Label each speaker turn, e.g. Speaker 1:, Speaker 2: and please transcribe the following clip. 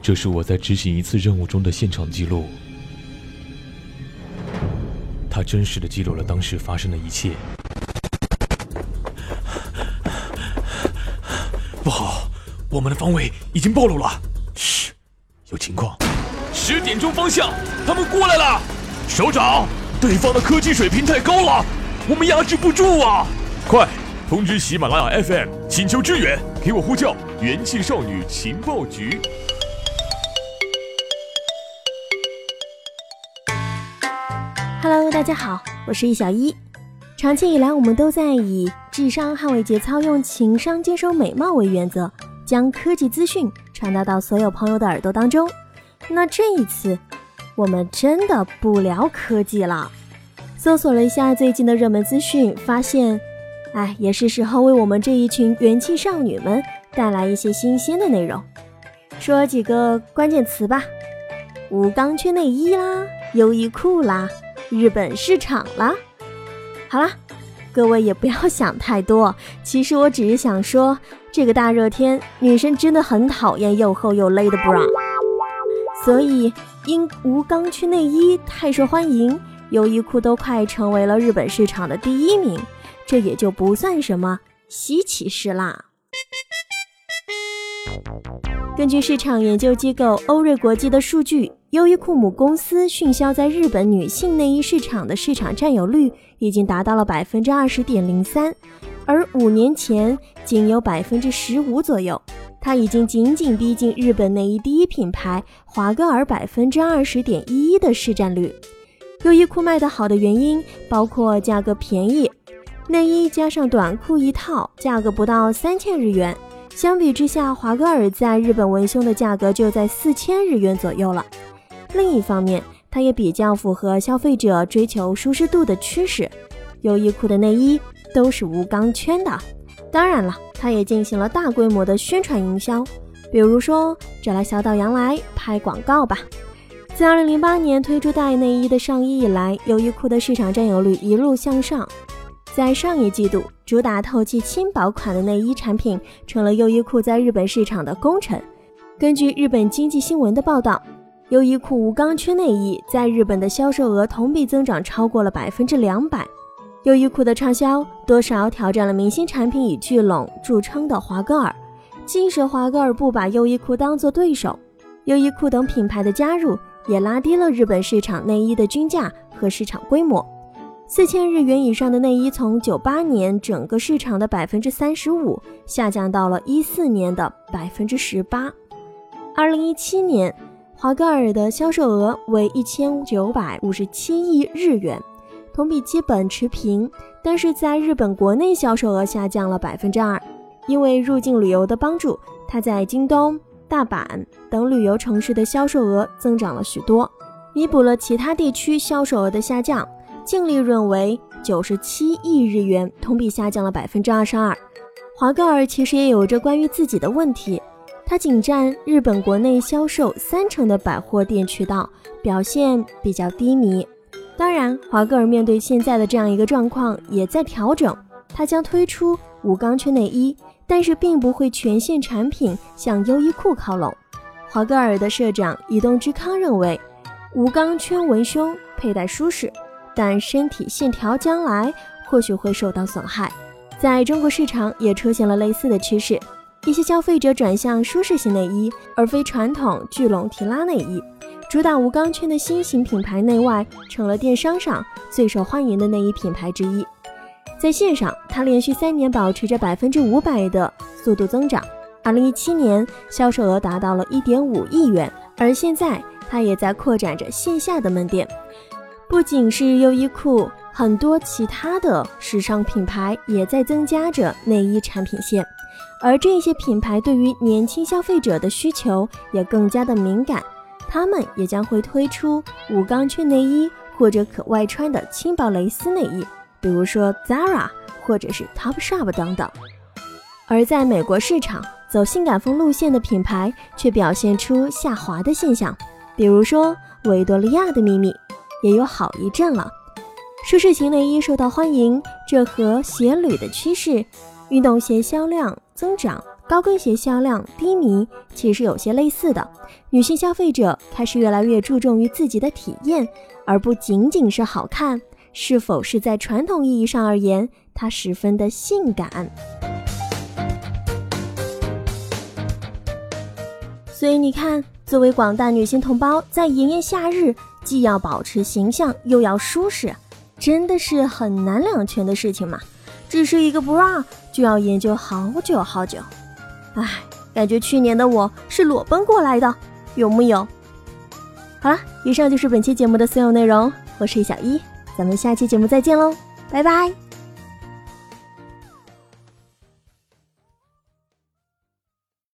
Speaker 1: 这是我在执行一次任务中的现场记录，它真实的记录了当时发生的一切。不好，我们的方位已经暴露了。嘘，有情况。十点钟方向，他们过来了。首长，对方的科技水平太高了，我们压制不住啊！快通知喜马拉雅 FM，请求支援，给我呼叫元气少女情报局。
Speaker 2: Hello，大家好，我是易小一。长期以来，我们都在以智商捍卫节操，用情商坚守美貌为原则，将科技资讯传达到所有朋友的耳朵当中。那这一次，我们真的不聊科技了。搜索了一下最近的热门资讯，发现，哎，也是时候为我们这一群元气少女们带来一些新鲜的内容。说几个关键词吧：无钢圈内衣啦，优衣库啦，日本市场啦。好啦，各位也不要想太多。其实我只是想说，这个大热天，女生真的很讨厌又厚又勒的 bra。所以，因无钢圈内衣太受欢迎，优衣库都快成为了日本市场的第一名，这也就不算什么稀奇事啦。根据市场研究机构欧瑞国际的数据，优衣库母公司迅销在日本女性内衣市场的市场占有率已经达到了百分之二十点零三，而五年前仅有百分之十五左右。它已经紧紧逼近日本内衣第一品牌华歌尔百分之二十点一一的市占率。优衣库卖得好的原因包括价格便宜，内衣加上短裤一套，价格不到三千日元。相比之下，华歌尔在日本文胸的价格就在四千日元左右了。另一方面，它也比较符合消费者追求舒适度的趋势。优衣库的内衣都是无钢圈的。当然了，它也进行了大规模的宣传营销，比如说找来小岛洋来拍广告吧。自2008年推出大内衣的上衣以来，优衣库的市场占有率一路向上。在上一季度，主打透气轻薄款的内衣产品成了优衣库在日本市场的功臣。根据日本经济新闻的报道，优衣库无钢圈内衣在日本的销售额同比增长超过了百分之两百。优衣库的畅销多少挑战了明星产品以聚拢著称的华歌尔，即使华歌尔不把优衣库当做对手，优衣库等品牌的加入也拉低了日本市场内衣的均价和市场规模。四千日元以上的内衣从九八年整个市场的百分之三十五下降到了一四年的百分之十八。二零一七年，华歌尔的销售额为一千九百五十七亿日元。同比基本持平，但是在日本国内销售额下降了百分之二，因为入境旅游的帮助，它在京东、大阪等旅游城市的销售额增长了许多，弥补了其他地区销售额的下降，净利润为九十七亿日元，同比下降了百分之二十二。华歌尔其实也有着关于自己的问题，它仅占日本国内销售三成的百货店渠道，表现比较低迷。当然，华歌尔面对现在的这样一个状况，也在调整。他将推出无钢圈内衣，但是并不会全线产品向优衣库靠拢。华歌尔的社长伊东之康认为，无钢圈文胸佩戴舒适，但身体线条将来或许会受到损害。在中国市场也出现了类似的趋势，一些消费者转向舒适型内衣，而非传统聚拢提拉内衣。主打无钢圈的新型品牌内外成了电商上最受欢迎的内衣品牌之一。在线上，它连续三年保持着百分之五百的速度增长。二零一七年销售额达到了一点五亿元，而现在它也在扩展着线下的门店。不仅是优衣库，很多其他的时尚品牌也在增加着内衣产品线，而这些品牌对于年轻消费者的需求也更加的敏感。他们也将会推出无钢圈内衣或者可外穿的轻薄蕾丝内衣，比如说 Zara 或者是 Topshop 等等。而在美国市场，走性感风路线的品牌却表现出下滑的现象，比如说维多利亚的秘密，也有好一阵了。舒适型内衣受到欢迎，这和鞋履的趋势、运动鞋销量增长高跟鞋销量低迷其实有些类似的。女性消费者开始越来越注重于自己的体验，而不仅仅是好看，是否是在传统意义上而言，它十分的性感。所以你看，作为广大女性同胞，在炎炎夏日，既要保持形象，又要舒适，真的是很难两全的事情嘛。只是一个 bra 就要研究好久好久。唉，感觉去年的我是裸奔过来的，有木有？好了，以上就是本期节目的所有内容，我是小一，咱们下期节目再见喽，拜拜。